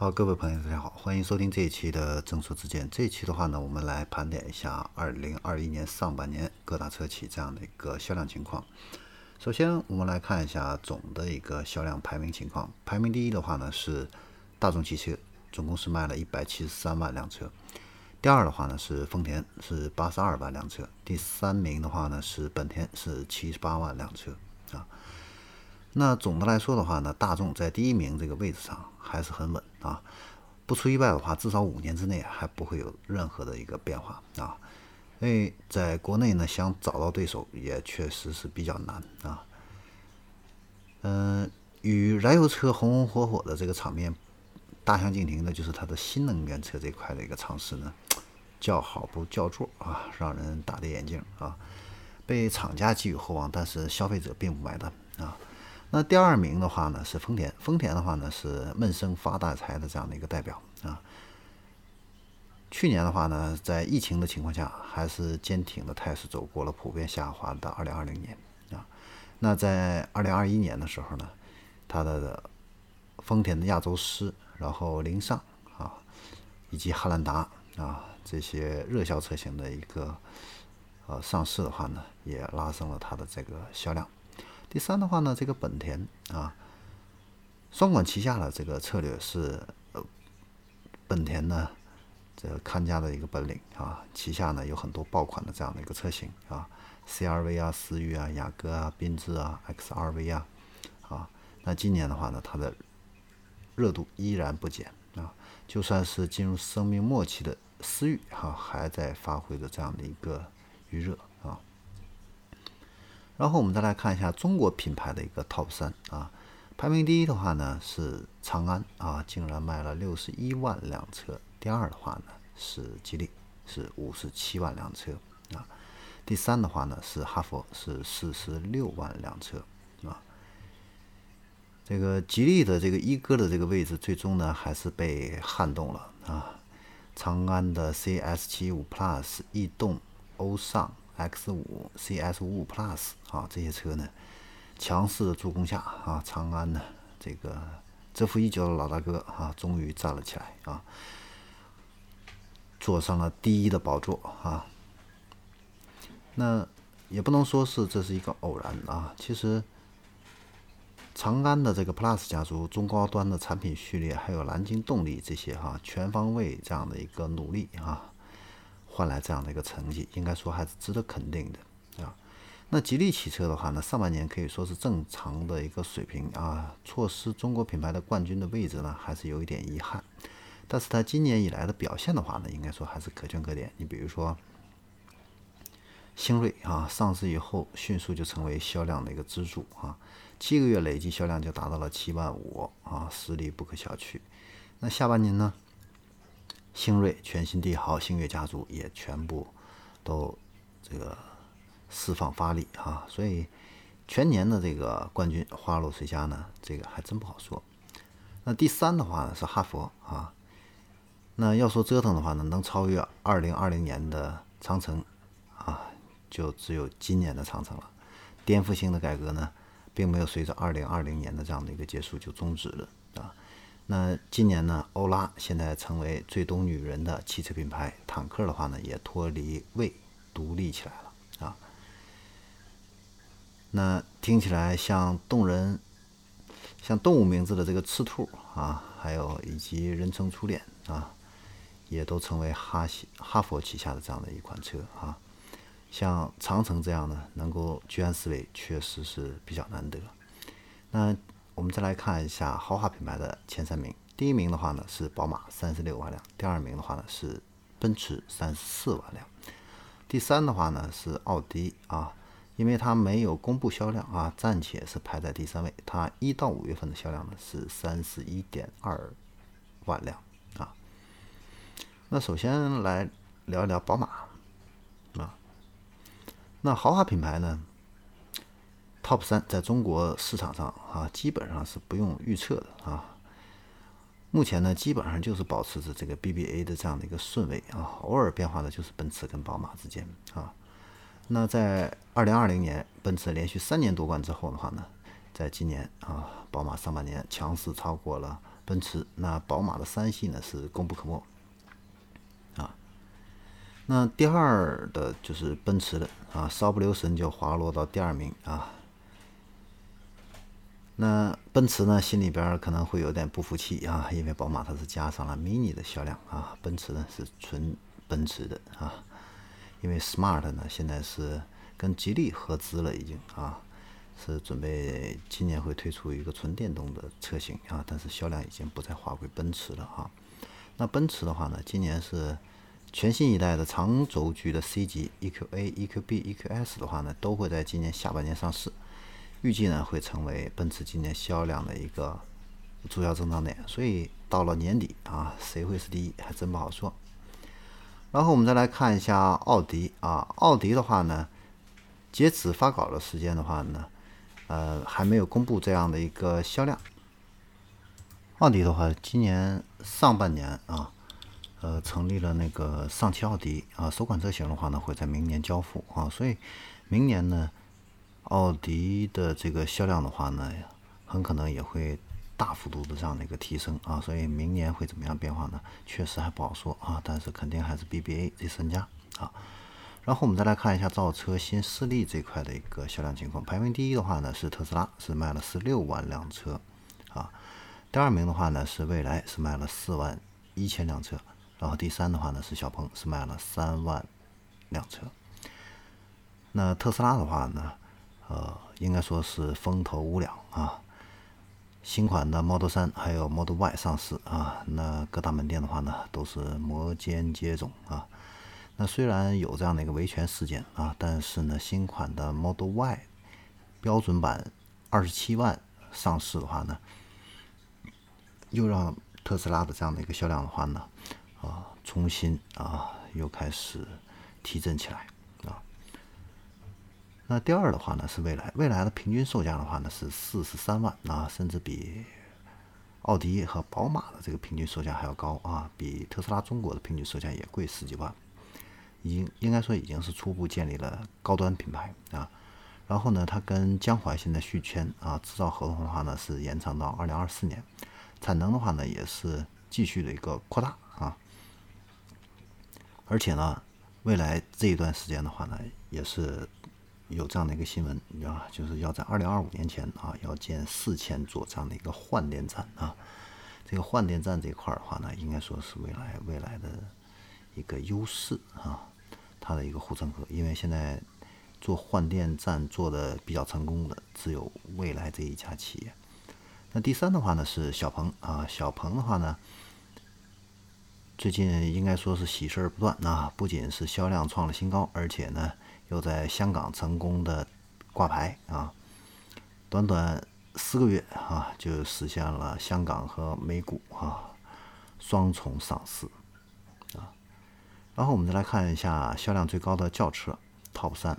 好，各位朋友，大家好，欢迎收听这一期的正说之见。这一期的话呢，我们来盘点一下二零二一年上半年各大车企这样的一个销量情况。首先，我们来看一下总的一个销量排名情况。排名第一的话呢是大众汽车，总共是卖了一百七十三万辆车。第二的话呢是丰田，是八十二万辆车。第三名的话呢是本田，是七十八万辆车。那总的来说的话呢，大众在第一名这个位置上还是很稳啊，不出意外的话，至少五年之内还不会有任何的一个变化啊。因为在国内呢，想找到对手也确实是比较难啊。嗯，与燃油车红红火火的这个场面大相径庭的，就是它的新能源车这块的一个尝试呢，叫好不叫座啊，让人大跌眼镜啊。被厂家寄予厚望，但是消费者并不买单啊。那第二名的话呢是丰田，丰田的话呢是闷声发大财的这样的一个代表啊。去年的话呢，在疫情的情况下，还是坚挺的态势走过了普遍下滑的2020年啊。那在2021年的时候呢，它的丰田的亚洲狮，然后凌尚啊，以及汉兰达啊这些热销车型的一个呃上市的话呢，也拉升了它的这个销量。第三的话呢，这个本田啊，双管齐下的这个策略是呃，本田呢这看家的一个本领啊，旗下呢有很多爆款的这样的一个车型啊，CRV 啊、思域啊、雅阁啊、缤智啊、XRV 啊，啊，那今年的话呢，它的热度依然不减啊，就算是进入生命末期的思域哈，还在发挥着这样的一个余热。然后我们再来看一下中国品牌的一个 TOP 三啊，排名第一的话呢是长安啊，竟然卖了六十一万辆车。第二的话呢是吉利，是五十七万辆车啊。第三的话呢是哈弗，是四十六万辆车啊。这个吉利的这个一哥的这个位置，最终呢还是被撼动了啊。长安的 CS 七五 Plus、逸动、欧尚。X 五、CS 五五 Plus 啊，这些车呢，强势的助攻下啊，长安呢，这个蛰伏已久的老大哥啊，终于站了起来啊，坐上了第一的宝座啊。那也不能说是这是一个偶然啊，其实长安的这个 Plus 家族中高端的产品序列，还有蓝鲸动力这些哈，全方位这样的一个努力啊。换来这样的一个成绩，应该说还是值得肯定的啊。那吉利汽车的话呢，上半年可以说是正常的一个水平啊，错失中国品牌的冠军的位置呢，还是有一点遗憾。但是它今年以来的表现的话呢，应该说还是可圈可点。你比如说，星瑞啊，上市以后迅速就成为销量的一个支柱啊，七个月累计销量就达到了七万五啊，实力不可小觑。那下半年呢？星瑞、全新帝豪、星越家族也全部都这个释放发力啊，所以全年的这个冠军花落谁家呢？这个还真不好说。那第三的话呢是哈佛啊，那要说折腾的话呢，能超越二零二零年的长城啊，就只有今年的长城了。颠覆性的改革呢，并没有随着二零二零年的这样的一个结束就终止了。那今年呢，欧拉现在成为最懂女人的汽车品牌，坦克的话呢，也脱离魏独立起来了啊。那听起来像动人，像动物名字的这个赤兔啊，还有以及人称初恋啊，也都成为哈西哈佛旗下的这样的一款车啊。像长城这样的能够居安思危，确实是比较难得。那。我们再来看一下豪华品牌的前三名。第一名的话呢是宝马，三十六万辆；第二名的话呢是奔驰，三十四万辆；第三的话呢是奥迪啊，因为它没有公布销量啊，暂且是排在第三位。它一到五月份的销量呢是三十一点二万辆啊。那首先来聊一聊宝马啊，那豪华品牌呢？Top 三在中国市场上啊，基本上是不用预测的啊。目前呢，基本上就是保持着这个 BBA 的这样的一个顺位啊，偶尔变化的就是奔驰跟宝马之间啊。那在2020年，奔驰连续三年夺冠之后的话呢，在今年啊，宝马上半年强势超过了奔驰。那宝马的三系呢是功不可没啊。那第二的就是奔驰的啊，稍不留神就滑落到第二名啊。那奔驰呢，心里边可能会有点不服气啊，因为宝马它是加上了 Mini 的销量啊，奔驰呢是纯奔驰的啊。因为 Smart 呢现在是跟吉利合资了，已经啊，是准备今年会推出一个纯电动的车型啊，但是销量已经不再划归奔驰了啊。那奔驰的话呢，今年是全新一代的长轴距的 C 级 EQA、EQB、EQS 的话呢，都会在今年下半年上市。预计呢会成为奔驰今年销量的一个主要增长点，所以到了年底啊，谁会是第一还真不好说。然后我们再来看一下奥迪啊，奥迪的话呢，截止发稿的时间的话呢，呃，还没有公布这样的一个销量。奥迪的话，今年上半年啊，呃，成立了那个上汽奥迪啊，首款车型的话呢，会在明年交付啊，所以明年呢。奥迪的这个销量的话呢，很可能也会大幅度的这样的一个提升啊，所以明年会怎么样变化呢？确实还不好说啊，但是肯定还是 BBA 这三家啊。然后我们再来看一下造车新势力这块的一个销量情况，排名第一的话呢是特斯拉，是卖了十六万辆车啊。第二名的话呢是蔚来，是卖了四万一千辆车。然后第三的话呢是小鹏，是卖了三万辆车。那特斯拉的话呢？呃，应该说是风头无两啊。新款的 Model 3还有 Model Y 上市啊，那各大门店的话呢，都是摩肩接踵啊。那虽然有这样的一个维权事件啊，但是呢，新款的 Model Y 标准版二十七万上市的话呢，又让特斯拉的这样的一个销量的话呢，啊，重新啊，又开始提振起来。那第二的话呢是蔚来，蔚来的平均售价的话呢是四十三万啊，甚至比奥迪和宝马的这个平均售价还要高啊，比特斯拉中国的平均售价也贵十几万，已经应该说已经是初步建立了高端品牌啊。然后呢，它跟江淮现在续签啊，制造合同的话呢是延长到二零二四年，产能的话呢也是继续的一个扩大啊，而且呢，未来这一段时间的话呢也是。有这样的一个新闻啊，就是要在二零二五年前啊，要建四千座这样的一个换电站啊。这个换电站这块的话呢，应该说是未来未来的一个优势啊，它的一个护城河。因为现在做换电站做的比较成功的只有未来这一家企业。那第三的话呢是小鹏啊，小鹏的话呢，最近应该说是喜事儿不断啊，不仅是销量创了新高，而且呢。又在香港成功的挂牌啊，短短四个月啊，就实现了香港和美股啊双重上市啊。然后我们再来看一下销量最高的轿车 TOP 三，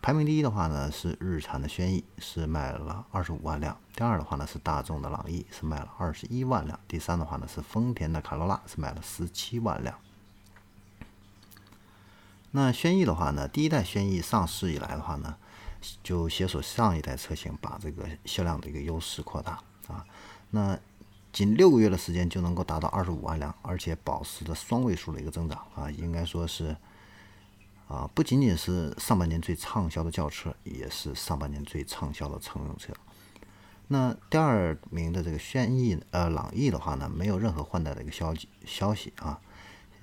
排名第一的话呢是日产的轩逸，是卖了二十五万辆；第二的话呢是大众的朗逸，是卖了二十一万辆；第三的话呢是丰田的卡罗拉，是卖了十七万辆。那轩逸的话呢，第一代轩逸上市以来的话呢，就携手上一代车型，把这个销量的一个优势扩大啊。那仅六个月的时间就能够达到二十五万辆，而且保持着双位数的一个增长啊，应该说是啊，不仅仅是上半年最畅销的轿车，也是上半年最畅销的乘用车。那第二名的这个轩逸呃朗逸的话呢，没有任何换代的一个消息消息啊。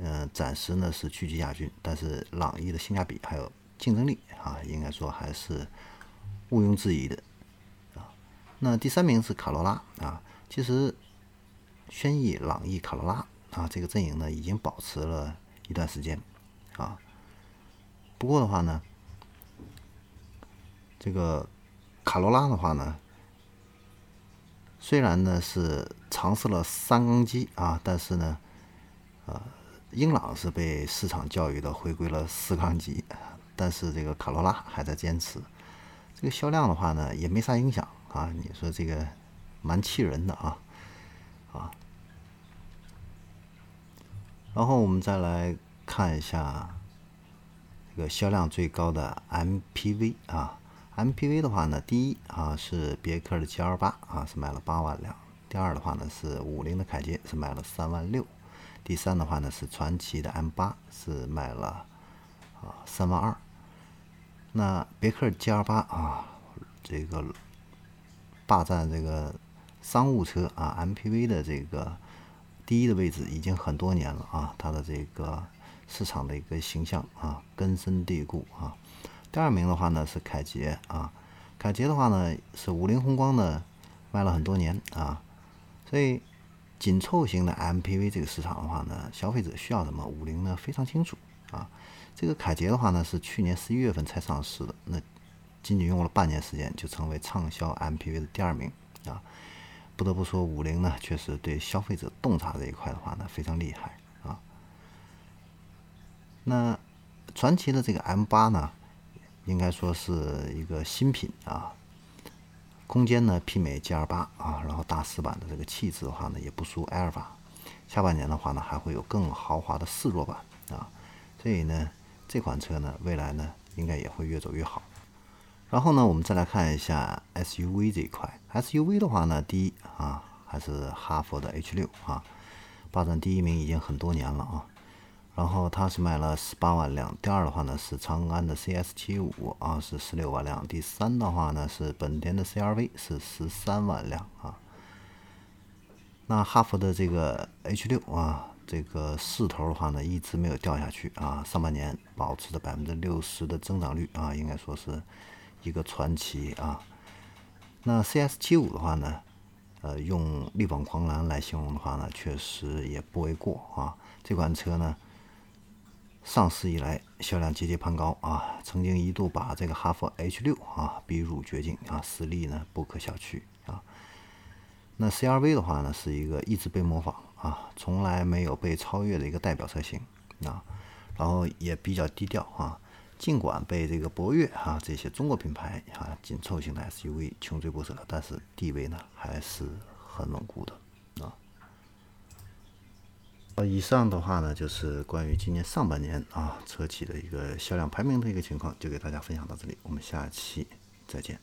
嗯，暂时呢是屈居亚军，但是朗逸的性价比还有竞争力啊，应该说还是毋庸置疑的啊。那第三名是卡罗拉啊，其实轩逸、朗逸、卡罗拉啊这个阵营呢已经保持了一段时间啊。不过的话呢，这个卡罗拉的话呢，虽然呢是尝试了三缸机啊，但是呢，呃。英朗是被市场教育的回归了四缸机，但是这个卡罗拉还在坚持。这个销量的话呢，也没啥影响啊。你说这个蛮气人的啊啊。然后我们再来看一下这个销量最高的 MPV 啊，MPV 的话呢，第一啊是别克的 GL 八啊，是卖了八万辆。第二的话呢是五菱的凯捷，是卖了三万六。第三的话呢是传祺的 M 八，是卖了啊三万二。那别克 GL 八啊，这个霸占这个商务车啊 MPV 的这个第一的位置已经很多年了啊，它的这个市场的一个形象啊根深蒂固啊。第二名的话呢是凯捷啊。凯捷的话呢，是五菱宏光呢卖了很多年啊，所以紧凑型的 MPV 这个市场的话呢，消费者需要什么，五菱呢非常清楚啊。这个凯捷的话呢，是去年十一月份才上市的，那仅仅用了半年时间就成为畅销 MPV 的第二名啊。不得不说，五菱呢确实对消费者洞察这一块的话呢非常厉害啊。那传祺的这个 M 八呢？应该说是一个新品啊，空间呢媲美 G L 八啊，然后大四版的这个气质的话呢也不输埃尔法，下半年的话呢还会有更豪华的四座版啊，所以呢这款车呢未来呢应该也会越走越好。然后呢我们再来看一下 S U V 这一块，S U V 的话呢第一啊还是哈弗的 H 六啊，霸占第一名已经很多年了啊。然后它是卖了十八万辆，第二的话呢是长安的 CS 七五啊，是十六万辆，第三的话呢是本田的 CRV 是十三万辆啊。那哈弗的这个 H 六啊，这个势头的话呢一直没有掉下去啊，上半年保持着百分之六十的增长率啊，应该说是一个传奇啊。那 CS 七五的话呢，呃，用力挽狂澜来形容的话呢，确实也不为过啊。这款车呢。上市以来销量节节攀高啊，曾经一度把这个哈弗 H 六啊逼入绝境啊，实力呢不可小觑啊。那 CRV 的话呢，是一个一直被模仿啊，从来没有被超越的一个代表车型啊，然后也比较低调啊，尽管被这个博越啊这些中国品牌啊紧凑型的 SUV 穷追不舍，但是地位呢还是很稳固的啊。呃，以上的话呢，就是关于今年上半年啊车企的一个销量排名的一个情况，就给大家分享到这里，我们下期再见。